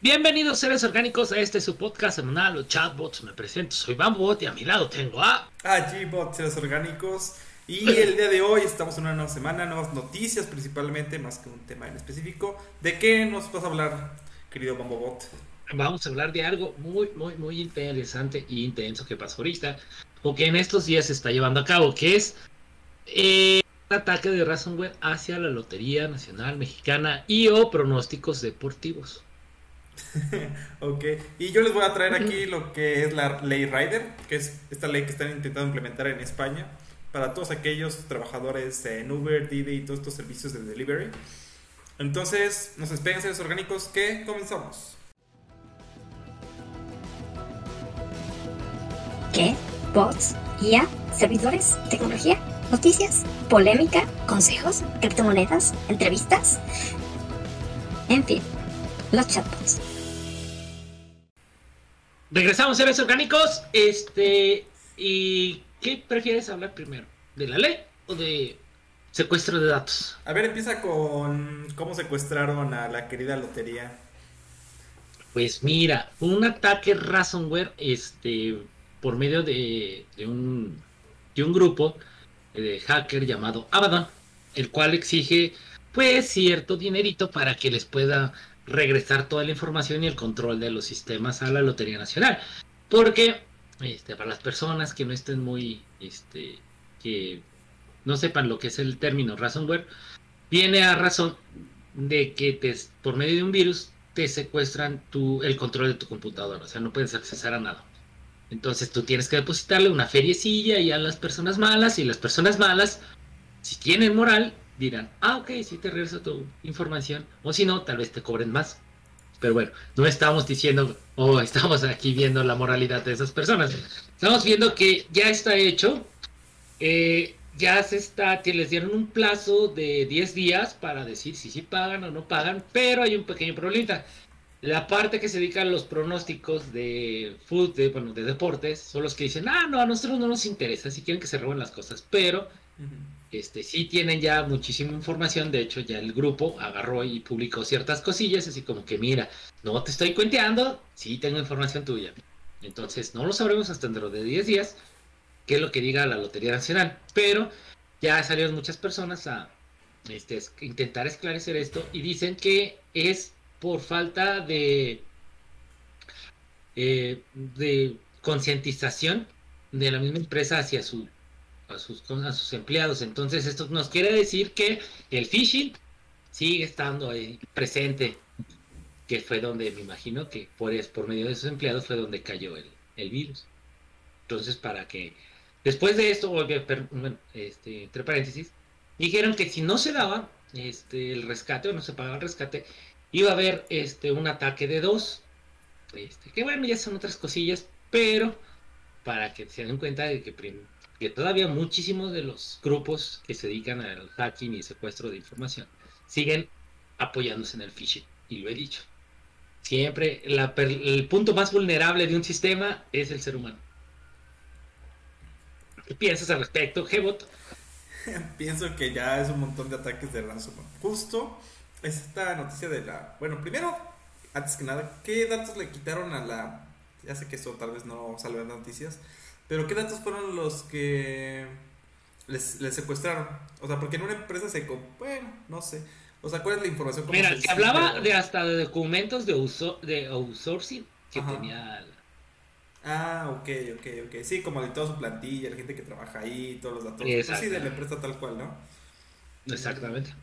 Bienvenidos seres orgánicos a este su podcast semanal, los chatbots. Me presento, soy Bambot y a mi lado tengo a... A G-Bot, seres orgánicos. Y el día de hoy estamos en una nueva semana, nuevas noticias principalmente, más que un tema en específico. ¿De qué nos vas a hablar, querido Bambobot? Vamos a hablar de algo muy, muy, muy interesante e intenso que pasó ahorita, o que en estos días se está llevando a cabo, que es eh, el ataque de Ransomware hacia la Lotería Nacional Mexicana y o pronósticos deportivos. ok, y yo les voy a traer aquí lo que es la ley Rider, que es esta ley que están intentando implementar en España para todos aquellos trabajadores en Uber, Didi y todos estos servicios de delivery. Entonces, nos despeguen seres orgánicos que comenzamos. ¿Qué? ¿Bots? ¿IA? ¿Servidores? ¿Tecnología? ¿Noticias? ¿Polémica? ¿Consejos? ¿Criptomonedas? ¿Entrevistas? En fin, los chatbots. Regresamos, seres orgánicos. Este, ¿y qué prefieres hablar primero? ¿De la ley o de secuestro de datos? A ver, empieza con cómo secuestraron a la querida lotería. Pues mira, un ataque ransomware, este, por medio de, de un, de un grupo de hacker llamado Abaddon, el cual exige, pues, cierto dinerito para que les pueda regresar toda la información y el control de los sistemas a la Lotería Nacional. Porque, este, para las personas que no estén muy, este, que no sepan lo que es el término ransomware, viene a razón de que te, por medio de un virus te secuestran tu, el control de tu computadora, o sea, no puedes accesar a nada. Entonces tú tienes que depositarle una feriecilla y a las personas malas, y las personas malas, si tienen moral, dirán, ah, ok, sí te regreso tu información, o si no, tal vez te cobren más. Pero bueno, no estamos diciendo, oh, estamos aquí viendo la moralidad de esas personas. Estamos viendo que ya está hecho, eh, ya se está, les dieron un plazo de 10 días para decir si sí pagan o no pagan, pero hay un pequeño problema. La parte que se dedica a los pronósticos de fútbol, de, bueno, de deportes, son los que dicen, ah, no, a nosotros no nos interesa, si quieren que se roben las cosas, pero este, sí tienen ya muchísima información, de hecho ya el grupo agarró y publicó ciertas cosillas, así como que mira, no te estoy cuenteando, sí tengo información tuya. Entonces no lo sabremos hasta dentro de 10 días, qué es lo que diga la Lotería Nacional, pero ya salieron muchas personas a este, intentar esclarecer esto y dicen que es por falta de, eh, de concientización de la misma empresa hacia su, a, sus, a sus empleados. Entonces esto nos quiere decir que el phishing sigue estando ahí presente, que fue donde me imagino que por, por medio de esos empleados fue donde cayó el, el virus. Entonces para que después de esto, este, entre paréntesis, dijeron que si no se daba este, el rescate o no se pagaba el rescate, iba a haber este, un ataque de dos. Este, que bueno, ya son otras cosillas, pero para que se den cuenta de que, que todavía muchísimos de los grupos que se dedican al hacking y secuestro de información siguen apoyándose en el phishing. Y lo he dicho. Siempre el punto más vulnerable de un sistema es el ser humano. ¿Qué piensas al respecto, Gebot? Pienso que ya es un montón de ataques de ransomware. Justo esta noticia de la... Bueno, primero, antes que nada, ¿qué datos le quitaron a la... Ya sé que eso tal vez no salió en noticias, pero ¿qué datos fueron los que les, secuestraron? O sea, porque en una empresa se... Bueno, no sé. O sea, ¿cuál es la información? Mira, se hablaba de hasta de documentos de, uso, de outsourcing que tenía... Ah, ok, ok, ok. Sí, como de toda su plantilla, la gente que trabaja ahí, todos los datos. Pues sí, de la empresa tal cual, ¿no? Exactamente.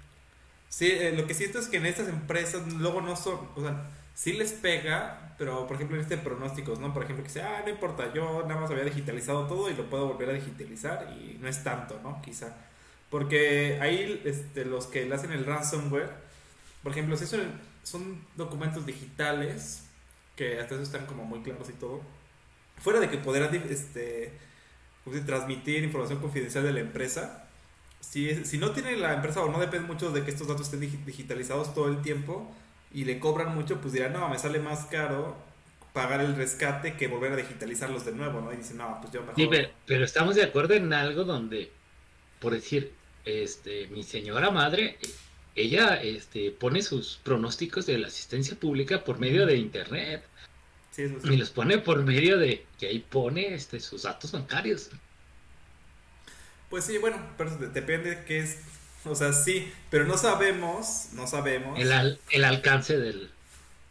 Sí, eh, lo que siento es que en estas empresas luego no son, o sea, sí les pega, pero por ejemplo en este pronósticos, ¿no? Por ejemplo, que sea, ah, no importa, yo nada más había digitalizado todo y lo puedo volver a digitalizar y no es tanto, ¿no? Quizá. Porque ahí este, los que le hacen el ransomware, por ejemplo, si son, son documentos digitales, que hasta eso están como muy claros y todo, fuera de que podrán este, transmitir información confidencial de la empresa, si, si no tiene la empresa o no depende mucho de que estos datos estén digitalizados todo el tiempo y le cobran mucho, pues dirán, no, me sale más caro pagar el rescate que volver a digitalizarlos de nuevo, ¿no? Y dicen, no, pues yo mejor... Sí, pero, estamos de acuerdo en algo donde, por decir, este, mi señora madre ella este, pone sus pronósticos de la asistencia pública por medio de internet. Sí, eso sí. Y los pone por medio de que ahí pone este, sus datos bancarios. Pues sí, bueno, pero de- depende de qué es. O sea, sí, pero no sabemos, no sabemos. El, al- el alcance del...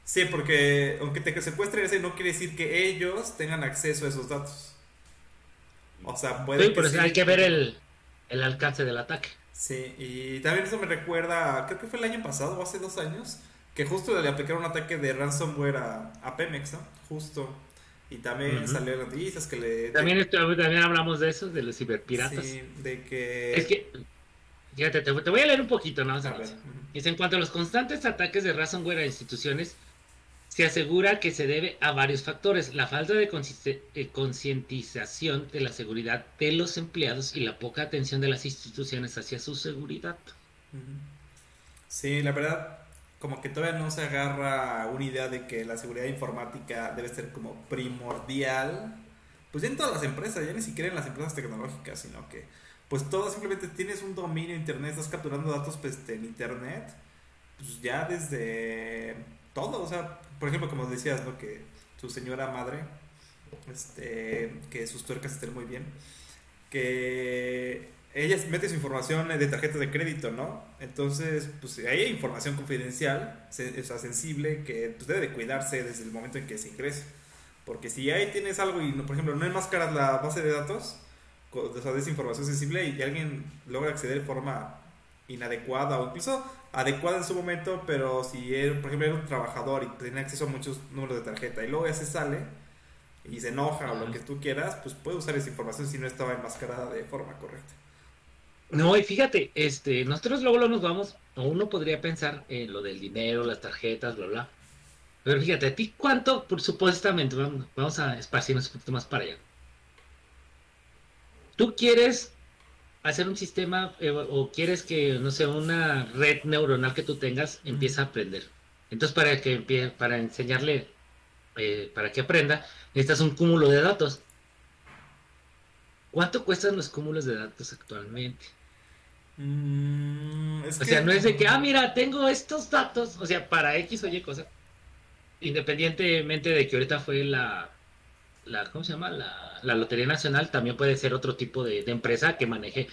Sí, porque aunque te secuestren ese no quiere decir que ellos tengan acceso a esos datos. O sea, puede Sí, que pero sí. hay que ver el, el alcance del ataque. Sí, y también eso me recuerda, creo que fue el año pasado o hace dos años, que justo le aplicaron un ataque de ransomware a, a Pemex, ¿no? Justo. Y también Ujú. salió en noticias que le... También, también hablamos de eso, de los ciberpiratas. Sí, de que... Es que, fíjate, te, te voy a leer un poquito, ¿no? Dice, en cuanto a los constantes ataques de ransomware a instituciones, se asegura que se debe a varios factores, la falta de eh, concientización de la seguridad de los empleados y la poca atención de las instituciones hacia su seguridad. Sí, la verdad, como que todavía no se agarra una idea de que la seguridad informática debe ser como primordial. Pues ya en todas las empresas, ya ni siquiera en las empresas tecnológicas, sino que pues todo simplemente tienes un dominio internet, estás capturando datos pues, en internet, pues ya desde todo, o sea, por ejemplo, como decías, ¿no? Que tu señora madre, este, que sus tuercas estén muy bien, que ella mete su información de tarjetas de crédito, ¿no? Entonces, pues hay información confidencial, se- o sea, sensible, que pues, debe de cuidarse desde el momento en que se ingrese. Porque si ahí tienes algo y, por ejemplo, no enmascaras la base de datos, o sea, de esa información sensible y alguien logra acceder de forma inadecuada o incluso adecuada en su momento, pero si, por ejemplo, era un trabajador y tenía acceso a muchos números de tarjeta y luego ya se sale y se enoja o lo que tú quieras, pues puede usar esa información si no estaba enmascarada de forma correcta. No, y fíjate, este, nosotros luego, luego nos vamos, uno podría pensar en lo del dinero, las tarjetas, bla, bla. Pero fíjate, a ti cuánto, por supuestamente, vamos, vamos a esparcirnos un poquito más para allá. Tú quieres hacer un sistema eh, o quieres que, no sé, una red neuronal que tú tengas empiece a aprender. Entonces, para que empie- para enseñarle, eh, para que aprenda, necesitas un cúmulo de datos. ¿Cuánto cuestan los cúmulos de datos actualmente? Mm, es O que- sea, no es de que, ah, mira, tengo estos datos, o sea, para X o Y cosa. Independientemente de que ahorita fue la, la ¿cómo se llama? La, la Lotería Nacional, también puede ser otro tipo de, de empresa que maneje,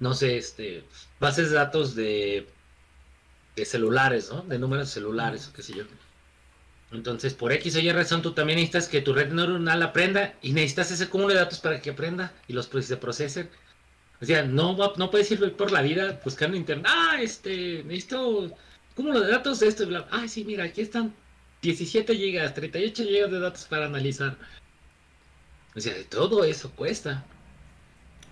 no sé, este, bases de datos de, de celulares, ¿no? De números celulares, o qué sé yo. Entonces, por X o Y razón, tú también necesitas que tu red neuronal aprenda y necesitas ese cúmulo de datos para que aprenda y los pro- se procesen. O sea, no, va- no puedes ir por la vida buscando internet. Ah, este, necesito cúmulo de datos de esto. Ah, sí, mira, aquí están 17 gigas, 38 gigas de datos para analizar. O sea, todo eso cuesta.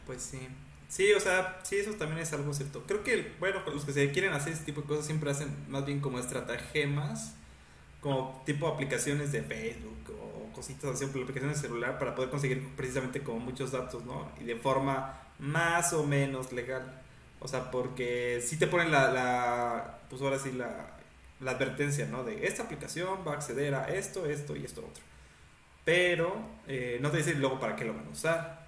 Pues sí. Sí, o sea, sí, eso también es algo cierto. Creo que, bueno, los que se quieren hacer este tipo de cosas siempre hacen más bien como estratagemas, como tipo aplicaciones de Facebook o cositas así, aplicaciones de celular para poder conseguir precisamente como muchos datos, ¿no? Y de forma más o menos legal. O sea, porque si te ponen la, la pues ahora sí, la, la advertencia, ¿no? De esta aplicación va a acceder a esto, esto y esto otro. Pero eh, no te dicen luego para qué lo van a usar.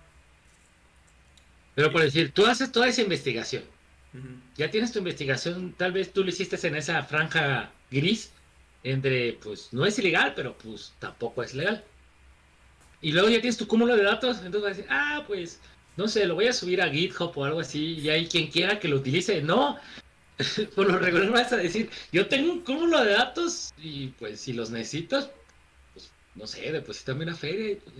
Pero por decir, tú haces toda esa investigación. Ya tienes tu investigación, tal vez tú lo hiciste en esa franja gris, entre, pues, no es ilegal, pero pues tampoco es legal. Y luego ya tienes tu cúmulo de datos, entonces vas a decir, ah, pues, no sé, lo voy a subir a GitHub o algo así, y hay quien quiera que lo utilice. No, por lo regular vas a decir, yo tengo un cúmulo de datos y pues si los necesitas, no sé, deposítame una feria y pues,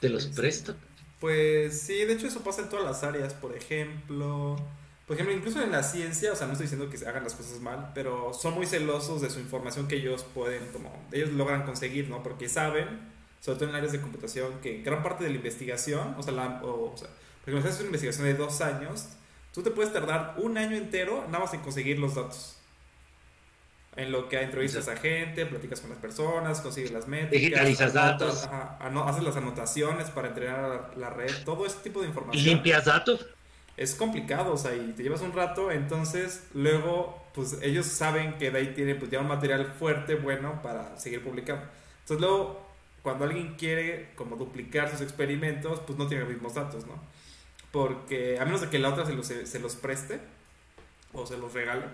te, los Sí. presto. Pues sí, de hecho eso pasa en todas las áreas, por ejemplo, por ejemplo, incluso en la ciencia, o sea, no estoy diciendo que se hagan las cosas mal, pero son muy celosos de su información que ellos pueden, como, ellos logran conseguir, ¿no? Porque saben, sobre todo en áreas de computación, que gran parte de la investigación, o sea, la, o, o sea, por ejemplo, si haces una investigación de dos años, tú te puedes tardar un año entero nada más en conseguir los datos. En lo que entrevistas a gente, platicas con las personas, consigues las métricas, Digitalizas datos. ajá, ano- haces las anotaciones para entrenar la, la red, todo ese tipo de Y información. limpias datos. Es complicado, o sea, y te llevas un rato, entonces luego, pues ellos saben que de ahí tiene pues ya un material fuerte, bueno, para seguir publicando. Entonces luego, cuando alguien quiere como duplicar sus experimentos, pues no tiene los mismos datos, ¿no? Porque a menos de que la otra se los, se los preste o se los regale,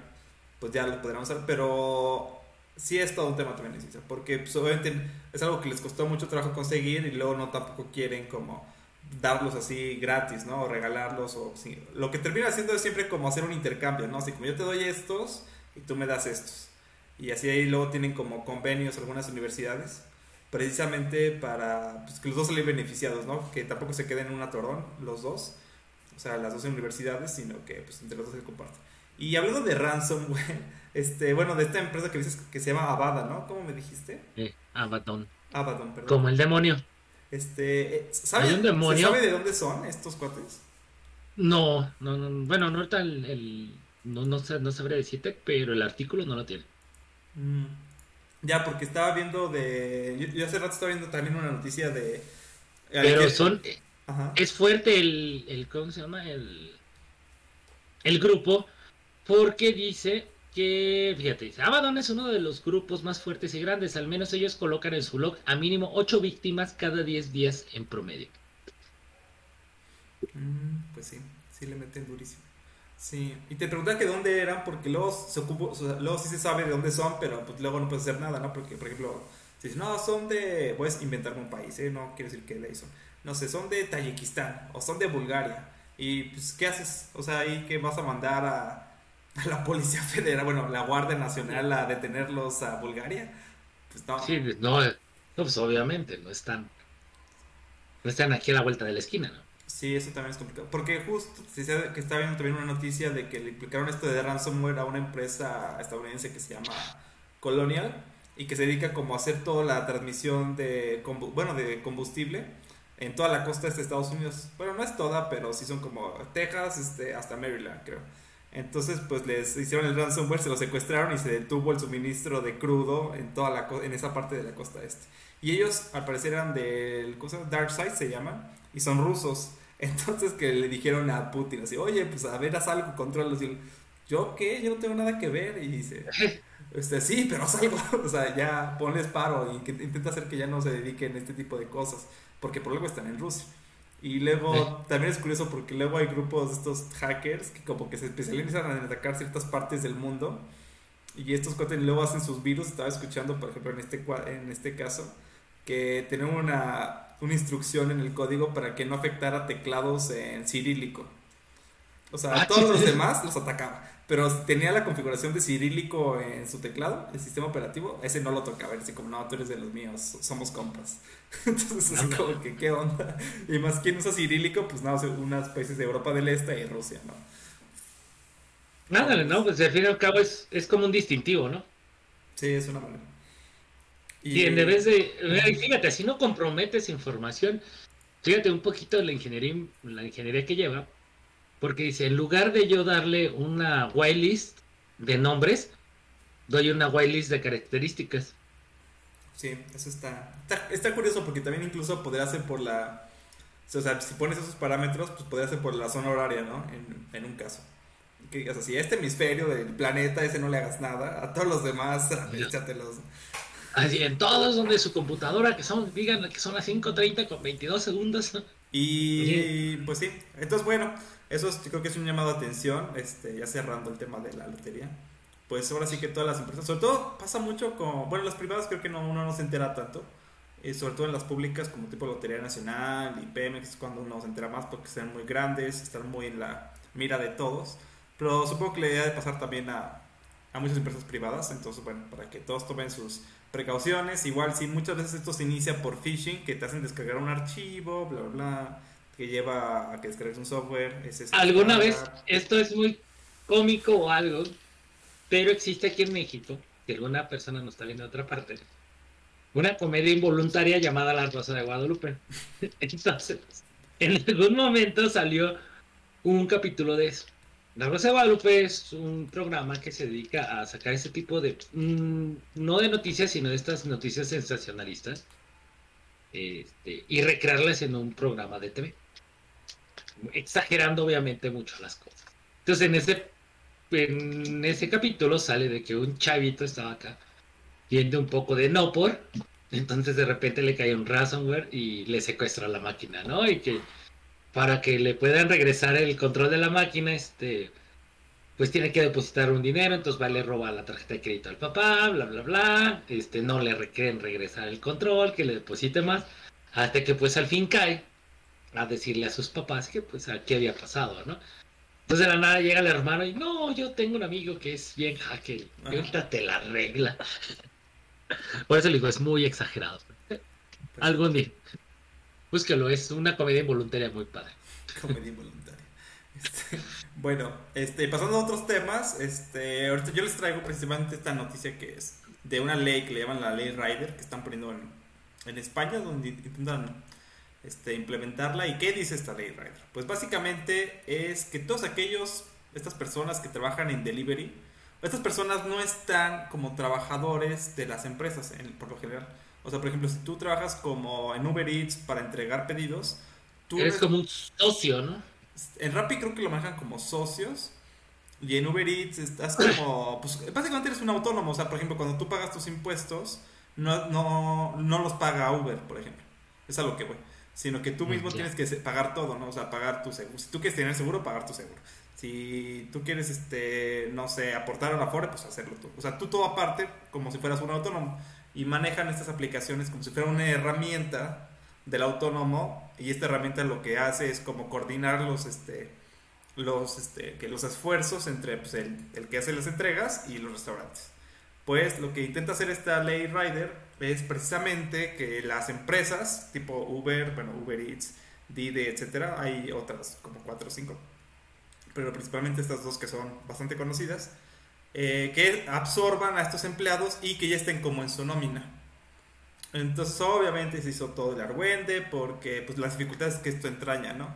pues ya lo podrán usar, pero sí es todo un tema también, porque pues, obviamente es algo que les costó mucho trabajo conseguir y luego no tampoco quieren como darlos así gratis, ¿no? O regalarlos o Lo que termina haciendo es siempre como hacer un intercambio, ¿no? Así como yo te doy estos y tú me das estos. Y así ahí luego tienen como convenios algunas universidades precisamente para pues, que los dos salen beneficiados, ¿no? Que tampoco se queden en un atorón los dos, o sea, las dos universidades, sino que pues entre los dos se comparten. Y hablando de ransomware, este, bueno, de esta empresa que dices que se llama Avada, ¿no? ¿Cómo me dijiste? Eh, Abaddon. Abaddon, perdón. Como el demonio. Este, eh, ¿sabe, ¿Hay un demonio? ¿se sabe de dónde son estos cuates? No, no, no bueno, no está el, el no, no, no sabría decirte, pero el artículo no lo tiene. Mm. Ya, porque estaba viendo de. Yo, hace rato estaba viendo también una noticia de. Pero son. Ajá. Es fuerte el, el. ¿Cómo se llama? El. El grupo. Porque dice que, fíjate, Abaddon es uno de los grupos más fuertes y grandes. Al menos ellos colocan en su log a mínimo 8 víctimas cada 10 días en promedio. Mm, pues sí, sí le meten durísimo. Sí, y te preguntaba que dónde eran, porque luego, se ocupó, luego sí se sabe de dónde son, pero pues luego no puedes hacer nada, ¿no? Porque, por ejemplo, si dices, no, son de, voy a inventarme un país, ¿eh? No quiero decir que de ahí. No sé, son de Tayikistán o son de Bulgaria. Y pues, ¿qué haces? O sea, ahí que vas a mandar a, a la Policía Federal, bueno, la Guardia Nacional a detenerlos a Bulgaria. Pues no. Sí, no, pues obviamente, no están, no están aquí a la vuelta de la esquina, ¿no? Sí, eso también es complicado. Porque justo se que estaba viendo también una noticia de que le implicaron esto de ransomware a una empresa estadounidense que se llama Colonial y que se dedica como a hacer toda la transmisión de, bueno, de combustible en toda la costa de Estados Unidos. Bueno, no es toda, pero sí son como Texas este, hasta Maryland, creo. Entonces, pues les hicieron el ransomware, se lo secuestraron y se detuvo el suministro de crudo en toda la en esa parte de la costa este. Y ellos, al parecer, eran del ¿cómo se llama? Dark Side se llama, y son rusos. Entonces que le dijeron a Putin así, oye, pues a ver, haz algo, controlos. Y yo qué, yo no tengo nada que ver. Y dice, este, sí, pero haz algo. o sea, ya ponles paro y que intenta hacer que ya no se dediquen a este tipo de cosas. Porque por luego están en Rusia. Y luego también es curioso porque luego hay grupos de estos hackers que como que se especializan en atacar ciertas partes del mundo. Y estos cuates luego hacen sus virus. Estaba escuchando, por ejemplo, en este, en este caso, que tienen una, una instrucción en el código para que no afectara teclados en cirílico. O sea, ah, todos los demás los atacaba. Pero tenía la configuración de cirílico en su teclado, el sistema operativo, ese no lo tocaba. Así como, no, tú eres de los míos, somos compas. Entonces es como que, ¿qué onda? Y más, ¿quién usa cirílico? Pues nada, unas países de Europa del Este y Rusia, ¿no? Nada, no, pues al fin y al cabo es, es como un distintivo, ¿no? Sí, es una manera. Y en vez de, fíjate, si no comprometes información, fíjate un poquito la ingeniería, la ingeniería que lleva, porque dice, en lugar de yo darle una whitelist de nombres, doy una whitelist de características. Sí, eso está, está, curioso porque también incluso podría ser por la, o sea, si pones esos parámetros, pues podría ser por la zona horaria, ¿no? En, en un caso. Que, o sea, si a este hemisferio del planeta, ese no le hagas nada, a todos los demás, échatelos. Así en todos donde su computadora, que son, digan que son las 5.30 con 22 segundos. Y pues sí, entonces bueno, eso creo que es un llamado de atención, este, ya cerrando el tema de la lotería. Pues ahora sí que todas las empresas, sobre todo pasa mucho con, bueno, las privadas creo que no, uno no se entera tanto, y sobre todo en las públicas como tipo Lotería Nacional y Pemex, cuando uno se entera más porque son muy grandes, están muy en la mira de todos. Pero supongo que la idea de pasar también a, a muchas empresas privadas, entonces bueno, para que todos tomen sus precauciones. Igual si muchas veces esto se inicia por phishing, que te hacen descargar un archivo, bla, bla, bla, que lleva a que descargues un software. Alguna vez, esto es muy cómico o algo, pero existe aquí en México, que alguna persona nos está viendo de otra parte, una comedia involuntaria llamada La Rosa de Guadalupe. Entonces, en algún momento salió un capítulo de eso. La Rosa de Guadalupe es un programa que se dedica a sacar ese tipo de, mm, no de noticias, sino de estas noticias sensacionalistas este, y recrearlas en un programa de TV. Exagerando obviamente mucho las cosas. Entonces en ese, en ese capítulo sale de que un chavito estaba acá viendo un poco de no por, entonces de repente le cae un ransomware y le secuestra la máquina, ¿no? Y que para que le puedan regresar el control de la máquina, este, pues tiene que depositar un dinero, entonces va, le roba la tarjeta de crédito al papá, bla, bla, bla, este, no le requieren regresar el control, que le deposite más, hasta que pues al fin cae a decirle a sus papás que pues qué había pasado, ¿no? Entonces de la nada llega el hermano y no, yo tengo un amigo que es bien hacker, y ahorita te la regla. Por eso le digo, es muy exagerado. Pues Algún día. Búsquelo, es una comedia involuntaria muy padre. Comedia involuntaria. Este, bueno, este, pasando a otros temas, este, ahorita yo les traigo principalmente esta noticia que es de una ley que le llaman la ley Rider, que están poniendo en, en España, donde intentan este, implementarla. ¿Y qué dice esta ley Rider? Pues básicamente es que todos aquellos, estas personas que trabajan en delivery, estas personas no están como trabajadores de las empresas, en, por lo general. O sea, por ejemplo, si tú trabajas como en Uber Eats para entregar pedidos, tú Eres como un socio, ¿no? En Rappi creo que lo manejan como socios. Y en Uber Eats estás como. Pues básicamente eres un autónomo. O sea, por ejemplo, cuando tú pagas tus impuestos, no, no, no los paga Uber, por ejemplo. Es a lo que voy. Sino que tú mismo Ya. tienes que pagar todo, ¿no? O sea, pagar tu seguro. Si tú quieres tener seguro, pagar tu seguro. Si tú quieres, este, no sé, aportar a la Afore, pues hacerlo tú. O sea, tú todo aparte, como si fueras un autónomo. Y manejan estas aplicaciones como si fuera una herramienta del autónomo. Y esta herramienta lo que hace es como coordinar los, este, los, este, que los esfuerzos entre pues, el, el que hace las entregas y los restaurantes. Pues lo que intenta hacer esta ley Rider es precisamente que las empresas tipo Uber, bueno, Uber Eats, Didi, etcétera, hay otras como cuatro o cinco, pero principalmente estas dos que son bastante conocidas, eh, que absorban a estos empleados y que ya estén como en su nómina. Entonces, obviamente se hizo todo el argüende porque pues las dificultades que esto entraña, ¿no?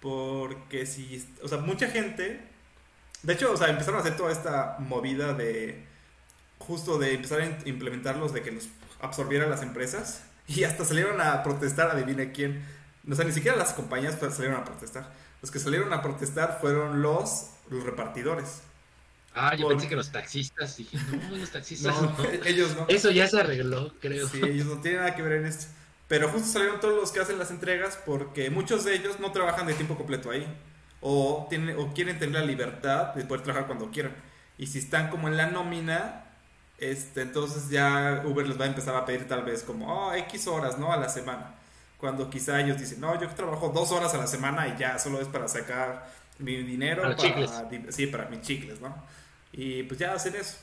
Porque si, o sea, mucha gente, de hecho, o sea, empezaron a hacer toda esta movida de, justo de empezar a implementarlos, de que los absorbieran las empresas, y hasta salieron a protestar, adivine quién, o sea, ni siquiera las compañías salieron a protestar, los que salieron a protestar fueron los, los repartidores. Ah, yo Por- pensé que los taxistas, dije, no, los taxistas No, no. ellos no. Eso ya se arregló, creo. Sí, ellos no tienen nada que ver en esto. Pero justo salieron todos los que hacen las entregas porque muchos de ellos no trabajan de tiempo completo ahí. O, tienen, o quieren tener la libertad de poder trabajar cuando quieran. Y si están como en la nómina, este, entonces ya Uber les va a empezar a pedir tal vez como, oh, X horas, ¿no? A la semana. Cuando quizá ellos dicen, no, yo trabajo dos horas a la semana y ya solo es para sacar mi dinero. Para chicles. di- Sí, para mis chicles, ¿no? Y pues ya hacen eso.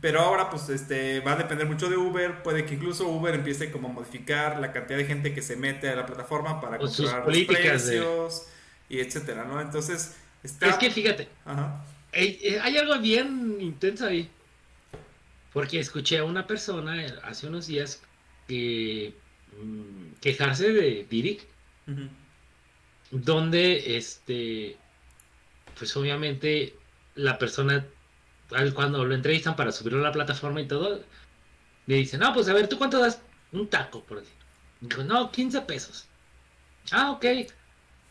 Pero ahora pues este va a depender mucho de Uber, puede que incluso Uber empiece como a modificar la cantidad de gente que se mete a la plataforma para controlar los políticas de- precios y etcétera, ¿no? Entonces, está Es que fíjate, Ajá. hay, eh, algo bien intenso ahí. Porque escuché a una persona eh, hace unos días que mm, quejarse de Ujú. donde este, pues obviamente la persona cuando lo entrevistan para subirlo a la plataforma y todo, le dicen, no, pues a ver, ¿tú cuánto das un taco, por decir? Dijo, no, 15 pesos. Ah, ok.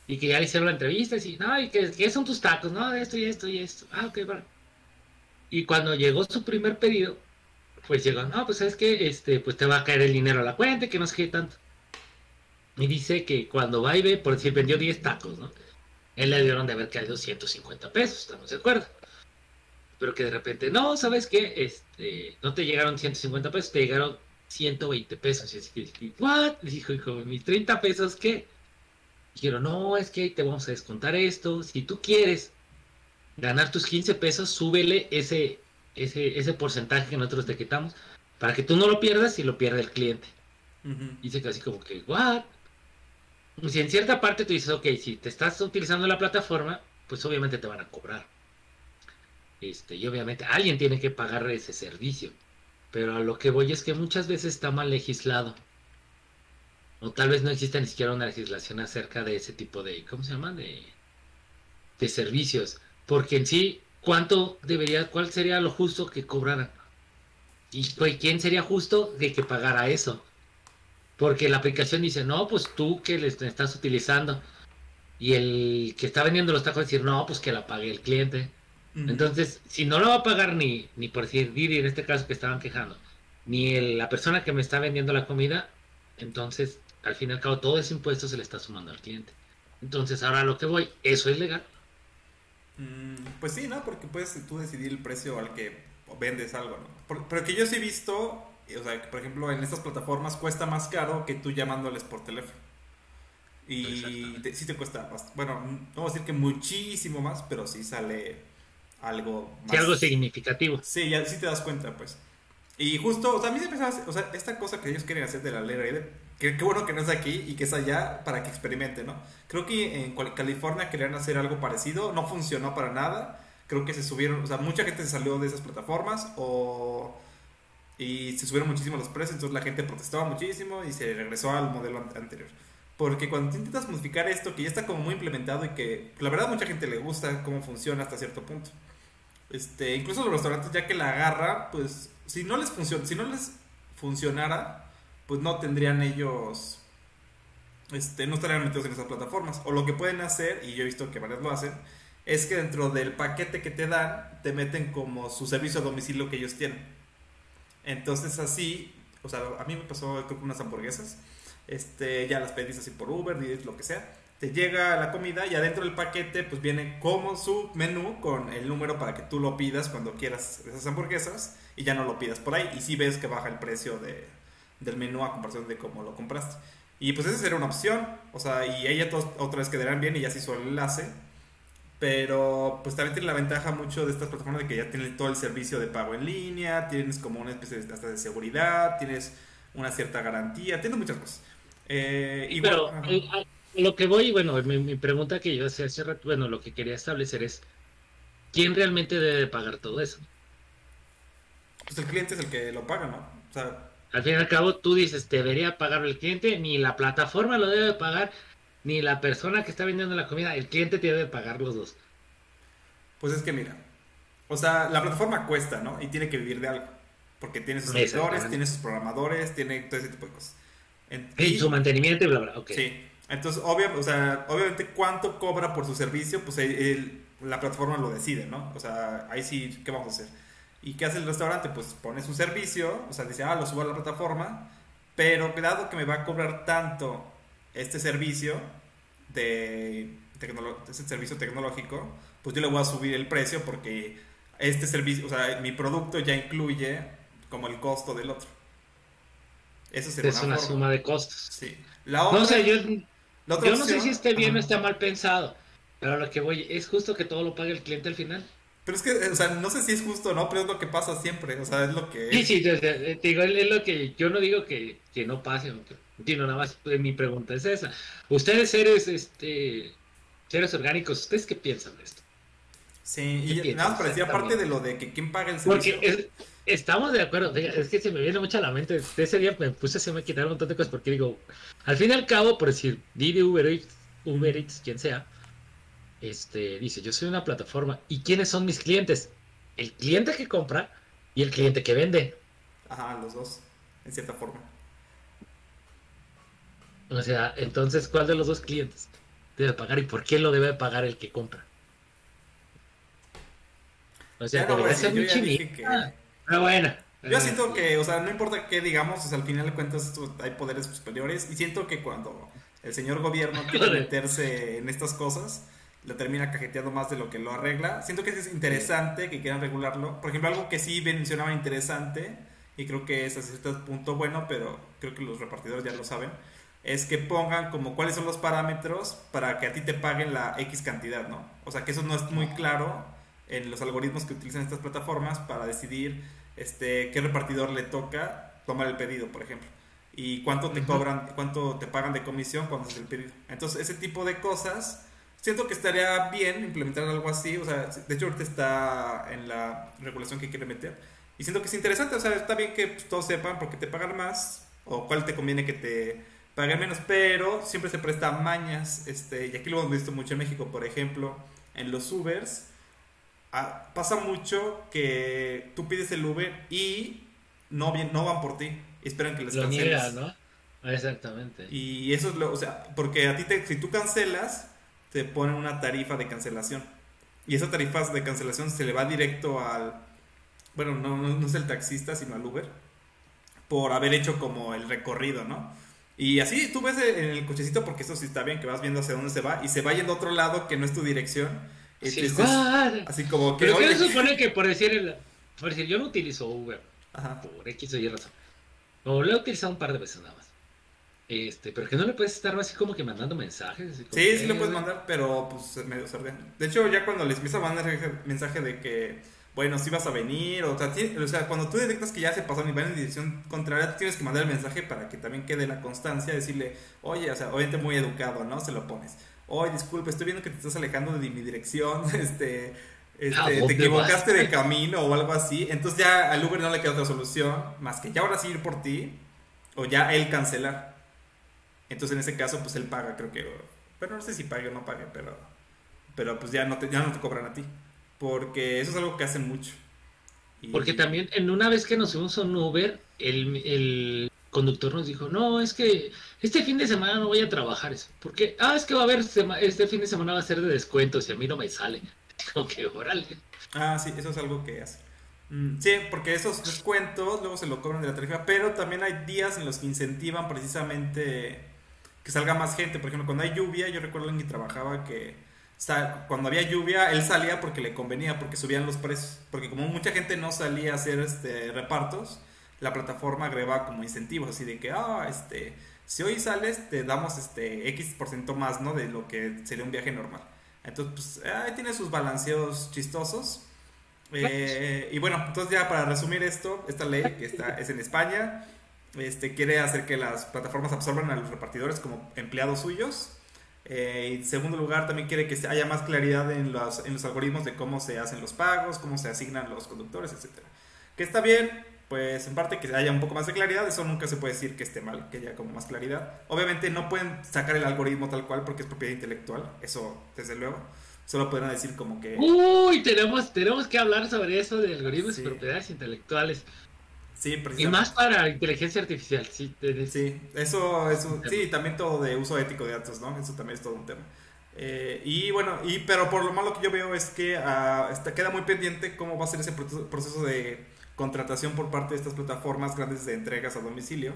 Y que ya le hicieron la entrevista y no, ¿y qué, qué son tus tacos? No, esto y esto y esto. Ah, ok, vale. Y cuando llegó su primer pedido, pues llegó, no, pues es que este, pues te va a caer el dinero a la cuenta, que no sé qué tanto. Y dice que cuando va y ve, por decir, vendió 10 tacos, ¿no? Él le dieron de haber caído 150 pesos, ¿estamos de acuerdo? Pero que de repente, no, ¿sabes qué? Este, no te llegaron 150 pesos, te llegaron 120 pesos. Y así que ¿what? Dijo, hijo, mis 30 pesos, ¿qué? Dijeron, no, es que te vamos a descontar esto. Si tú quieres ganar tus 15 pesos, súbele ese, ese, ese porcentaje que nosotros te quitamos para que tú no lo pierdas y lo pierda el cliente. Ujú. Y dice casi como que, ¿what? Si en cierta parte tú dices, ok, si te estás utilizando la plataforma, pues obviamente te van a cobrar. Este, y obviamente alguien tiene que pagar ese servicio. Pero a lo que voy es que muchas veces está mal legislado. O tal vez no existe ni siquiera una legislación acerca de ese tipo de, ¿cómo se llama? De, de servicios. Porque en sí, ¿cuánto debería, cuál sería lo justo que cobraran? ¿Y pues, quién sería justo de que pagara eso? Porque la aplicación dice, no, pues tú que le estás utilizando. Y el que está vendiendo los tacos decir, no, pues que la pague el cliente. Entonces, si no lo va a pagar ni, ni por decir Didi en este caso que estaban quejando, ni el- la persona que me está vendiendo la comida, entonces al fin y al cabo todo ese impuesto se le está sumando al cliente. Entonces, ahora lo que voy, ¿eso es legal? Mm, pues sí, ¿no? Porque puedes tú decidir el precio al que vendes algo, ¿no? pero que yo sí he visto, o sea, que por ejemplo en estas plataformas cuesta más caro que tú llamándoles por teléfono. Y sí te cuesta, bueno, no voy a decir que muchísimo más, pero sí sale algo más. Sí, algo significativo. Sí, ya sí te das cuenta, pues. Y justo, o sea, a mí se pensaba, o sea, esta cosa que ellos quieren hacer de la ley que qué bueno que no es aquí y que es allá para que experimente, ¿no? Creo que en California querían hacer algo parecido, no funcionó para nada. Creo que se subieron, o sea, mucha gente se salió de esas plataformas o y se subieron muchísimo los precios, entonces la gente protestaba muchísimo y se regresó al modelo anterior. Porque cuando intentas modificar esto, que ya está como muy implementado y que la verdad mucha gente le gusta cómo funciona hasta cierto punto. Este, incluso los restaurantes ya que la agarra, pues si no les funciona, si no les funcionara, pues no tendrían ellos este, no estarían metidos en esas plataformas. O lo que pueden hacer, y yo he visto que varios lo hacen, es que dentro del paquete que te dan, te meten como su servicio a domicilio que ellos tienen. Entonces así, o sea, a mí me pasó creo que unas hamburguesas este, ya las pedís así por Uber, lo que sea. Te llega la comida y adentro del paquete pues viene como su menú con el número para que tú lo pidas cuando quieras esas hamburguesas y ya no lo pidas por ahí y si ves que baja el precio de, del menú a comparación de cómo lo compraste. Y pues esa sería una opción, o sea, y ella otra vez quedarán bien y ya se hizo el enlace. Pero pues también tiene la ventaja mucho de estas plataformas de que ya tienen todo el servicio de pago en línea, tienes como una especie de, hasta de seguridad, tienes una cierta garantía, tienes muchas cosas. Eh, y Pero lo que voy, bueno, mi, pregunta que yo hacía hace rato, bueno, lo que quería establecer es, ¿quién realmente debe pagar todo eso? Pues el cliente es el que lo paga, ¿no? O sea, al fin y al cabo, tú dices, debería pagar el cliente, ni la plataforma lo debe pagar, ni la persona que está vendiendo la comida, el cliente te debe pagar los dos. Pues es que mira, o sea, la plataforma cuesta, ¿no? Y tiene que vivir de algo, porque tiene sus servidores, tiene sus programadores, tiene todo ese tipo de cosas. Y su mantenimiento y bla, bla, ok. Sí. Entonces, obvio, o sea, obviamente, ¿cuánto cobra por su servicio? Pues la plataforma lo decide, ¿no? O sea, ahí sí, ¿qué vamos a hacer? ¿Y qué hace el restaurante? Pues pone su servicio, o sea, dice, ah, lo subo a la plataforma, pero dado que me va a cobrar tanto este servicio de este servicio tecnológico, pues yo le voy a subir el precio porque este servicio, o sea, mi producto ya incluye como el costo del otro. Eso es una, suma de costos. Sí. no sé, yo, yo no sé si esté bien o está mal pensado, pero lo que voy es justo que todo lo pague el cliente al final. Pero es que, o sea, no sé si es justo o no, pero es lo que pasa siempre, o sea, es lo que... Sí, sí, te digo, es lo que yo no digo que, que no pase, no, nada más pues, mi pregunta es esa. Ustedes seres, este, seres orgánicos, ¿ustedes qué piensan de esto? Sí, y nada, parecía parte de lo de que quién paga el servicio. Porque estamos de acuerdo, es que se me viene mucho a la mente, ese día me puse a me quitar un montón de cosas porque digo, al fin y al cabo, por decir, Didi, Uber Eats, Uber Eats, quien sea, este, dice, yo soy una plataforma. ¿Y quiénes son mis clientes? El cliente que compra y el cliente que vende. Ajá, los dos, en cierta forma. O sea, entonces, ¿cuál de los dos clientes debe pagar y por qué lo debe pagar el que compra? O sea, debería ser muy chinita. Pero bueno. Yo siento que, o sea, no importa qué digamos, al final de cuentas hay poderes superiores y siento que cuando el señor gobierno quiere meterse en estas cosas, lo termina cajeteando más de lo que lo arregla. Siento que es interesante que quieran regularlo. Por ejemplo, algo que sí mencionaba interesante, y creo que es hasta cierto punto bueno, pero creo que los repartidores ya lo saben, es que pongan como cuáles son los parámetros para que a ti te paguen la X cantidad, ¿no? O sea, que eso no es muy claro en los algoritmos que utilizan estas plataformas para decidir este, qué repartidor le toca tomar el pedido, por ejemplo. Y cuánto te cobran, cuánto te pagan de comisión cuando haces el pedido. Entonces, ese tipo de cosas Siento que estaría bien implementar algo así, o sea, de hecho ahorita está en la regulación que quiere meter. Y siento que es interesante, o sea, está bien que pues, todos sepan por qué te pagan más o cuál te conviene que te paguen menos, pero siempre se presta mañas, este, y aquí lo hemos visto mucho en México, por ejemplo, en los Ubers, ah, pasa mucho que tú pides el Uber y no, bien, no van por ti, esperan que les lo canceles. ¿no? Exactamente. Y eso es lo, o sea, porque a ti te, si tú cancelas, te ponen una tarifa de cancelación. Y esa tarifa de cancelación se le va directo al, bueno, no, no, es el taxista, sino al Uber, por haber hecho como el recorrido, ¿no? Y así tú ves en el cochecito, porque eso sí está bien, que vas viendo hacia dónde se va, y se va yendo a otro lado que no es tu dirección. Sí, what? así como que... Pero ¿qué oye, se supone que por decir, el, por decir, yo no utilizo Uber Ajá. por X o Y razón. O lo he utilizado un par de veces nada más. Este, pero que no le puedes estar así como que mandando mensajes. así como Sí, sí lo puedes mandar, pero pues es medio sordiano. De hecho, ya cuando les empieza a mandar ese mensaje de que, bueno, si vas a venir, o sea, o sea, cuando tú detectas que ya se pasaron y van en dirección contraria, tú tienes que mandar el mensaje para que también quede la constancia, decirle, oye, o sea, obviamente muy educado, ¿no? Se lo pones. Oye, disculpe, estoy viendo que te estás alejando de mi dirección, este, este, ¿A te equivocaste vas? de camino o algo así. Entonces ya al Uber no le queda otra solución más que ya ahora sí ir por ti o ya él cancelar. Entonces en ese caso pues él paga, creo que, pero no sé si pague o no pague, pero, pero pues ya no te, ya no te cobran a ti. Porque eso es algo que hacen mucho. Y- Porque también en una vez que nos fuimos a un Uber, el, el conductor nos dijo, no, es que este fin de semana no voy a trabajar eso. Porque, ah, es que va a haber, este fin de semana va a ser de descuentos y a mí no me sale. Como que, órale. Ah, sí, eso es algo que hace. Mm, Sí, porque esos descuentos luego se lo cobran de la tarifa, pero también hay días en los que incentivan precisamente que salga más gente. Por ejemplo, cuando hay lluvia, yo recuerdo alguien que trabajaba que cuando había lluvia, él salía porque le convenía, porque subían los precios. Porque como mucha gente no salía a hacer este repartos, la plataforma agregaba como incentivos, así de que, ah, este, si hoy sales, te damos este X por ciento más, ¿no? De lo que sería un viaje normal. Entonces, pues, ahí tiene sus balanceos chistosos. Eh, y bueno, entonces ya para resumir esto, esta ley que está, es en España, este, quiere hacer que las plataformas absorban a los repartidores como empleados suyos. Eh, en segundo lugar, también quiere que haya más claridad en los, en los algoritmos de cómo se hacen los pagos, cómo se asignan los conductores, etcétera. Que está bien, pues en parte que haya un poco más de claridad, eso nunca se puede decir que esté mal, que haya como más claridad. Obviamente no pueden sacar el algoritmo tal cual porque es propiedad intelectual, eso desde luego. Solo podrán decir como que... Uy, tenemos, tenemos que hablar sobre eso de algoritmos Sí. y propiedades intelectuales. Sí, Y más para inteligencia artificial, sí. Sí, eso, eso, sí, también todo de uso ético de datos, ¿no? Eso también es todo un tema. Eh, y bueno, y, pero por lo malo que yo veo es que está, queda muy pendiente cómo va a ser ese proceso, proceso de contratación por parte de estas plataformas grandes de entregas a domicilio.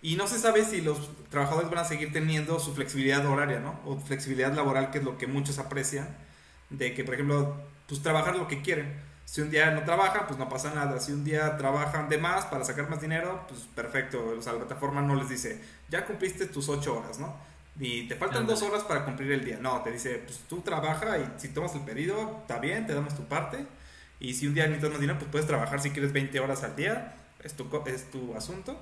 Y no se sabe si los trabajadores van a seguir teniendo su flexibilidad horaria, ¿no? O flexibilidad laboral, que es lo que muchos aprecian, de que, por ejemplo, pues trabajar lo que quieren. Si un día no trabajan, pues no pasa nada. Si un día trabajan de más para sacar más dinero, pues perfecto. O sea, la plataforma no les dice, ya cumpliste tus ocho horas, ¿no? Y te faltan dos horas para cumplir el día. No, te dice, pues tú trabaja y si tomas el pedido, está bien, te damos tu parte. Y si un día necesitas más dinero, pues puedes trabajar si quieres 20 horas al día. Es tu, es tu asunto.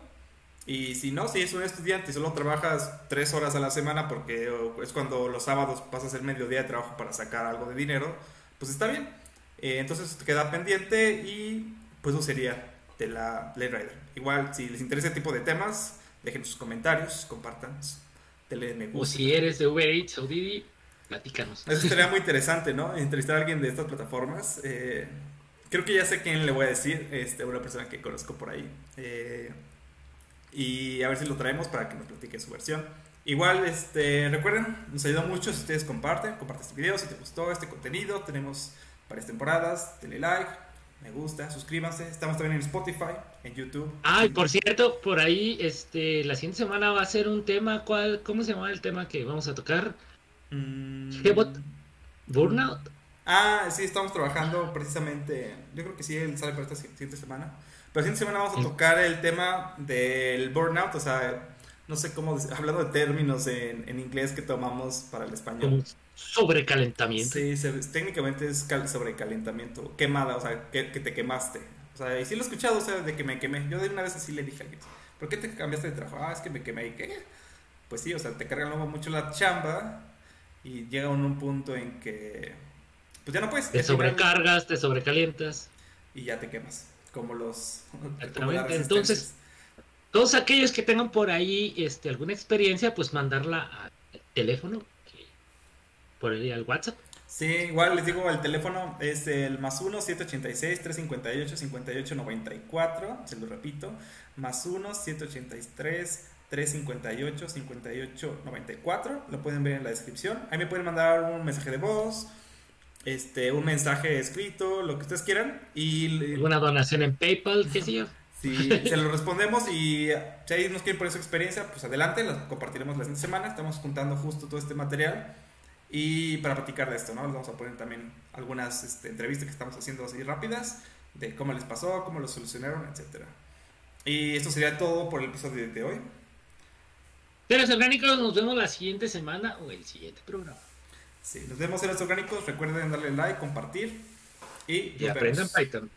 Y si no, si es un estudiante y solo trabajas tres horas a la semana porque es cuando los sábados pasas el mediodía de trabajo para sacar algo de dinero, pues está bien. Eh, entonces queda pendiente y pues eso sería de la Blade Rider. Igual, si les interesa este tipo de temas, dejen sus comentarios, compartan, denle me O gusta. si eres de Uber Eats o Didi, platícanos. Eso sería muy interesante, ¿no? Entrevistar a alguien de estas plataformas. Eh, creo que ya sé quién le voy a decir, este, una persona que conozco por ahí. Eh, y a ver si lo traemos para que nos platique su versión. Igual, este, recuerden, nos ayuda mucho si ustedes comparten, comparten este video, si te gustó este contenido. Tenemos varias temporadas, denle like, me gusta, suscríbanse. Estamos también en Spotify, en YouTube. Ay, por cierto, por ahí, este, la siguiente semana va a ser un tema, ¿cuál, cómo se llama el tema que vamos a tocar? Mm. Burnout. Ah, sí, estamos trabajando precisamente. Yo creo que sí, él sale para esta siguiente semana. Pero la siguiente semana vamos a tocar el tema del burnout, o sea, no sé cómo, hablando de términos en, en inglés que tomamos para el español. Sobrecalentamiento. Sí, se- técnicamente es cal- sobrecalentamiento, quemada, o sea, que, que te quemaste. O sea, y sí lo he escuchado, o sea, de que me quemé. Yo de una vez así le dije a alguien, ¿por qué te cambiaste de trabajo? Ah, es que me quemé. ¿Y qué? Pues sí, o sea, te cargan luego mucho la chamba y llega un, un punto en que, pues ya no puedes. Te sobrecargas, te sobrecalientas. y ya te quemas. Como los. como entonces- Todos aquellos que tengan por ahí este, alguna experiencia, pues mandarla al teléfono, por al WhatsApp. Sí, igual les digo, el teléfono es el más 1-786-358-5894. Se lo repito. Más 1-783-358-5894. Lo pueden ver en la descripción. Ahí me pueden mandar un mensaje de voz. Este, un mensaje escrito, lo que ustedes quieran. Y Alguna donación en PayPal, qué sé yo. Si se lo respondemos y si ahí nos quieren poner su experiencia, pues adelante, la compartiremos la siguiente semana. Estamos juntando justo todo este material. Y para platicar de esto, ¿no? Les vamos a poner también algunas este, entrevistas que estamos haciendo así rápidas de cómo les pasó, cómo lo solucionaron, etcétera. Y esto sería todo por el episodio de hoy. Seres orgánicos, nos vemos la siguiente semana o el siguiente programa. Sí, nos vemos seres orgánicos. Recuerden darle like, compartir y, y aprendan Python.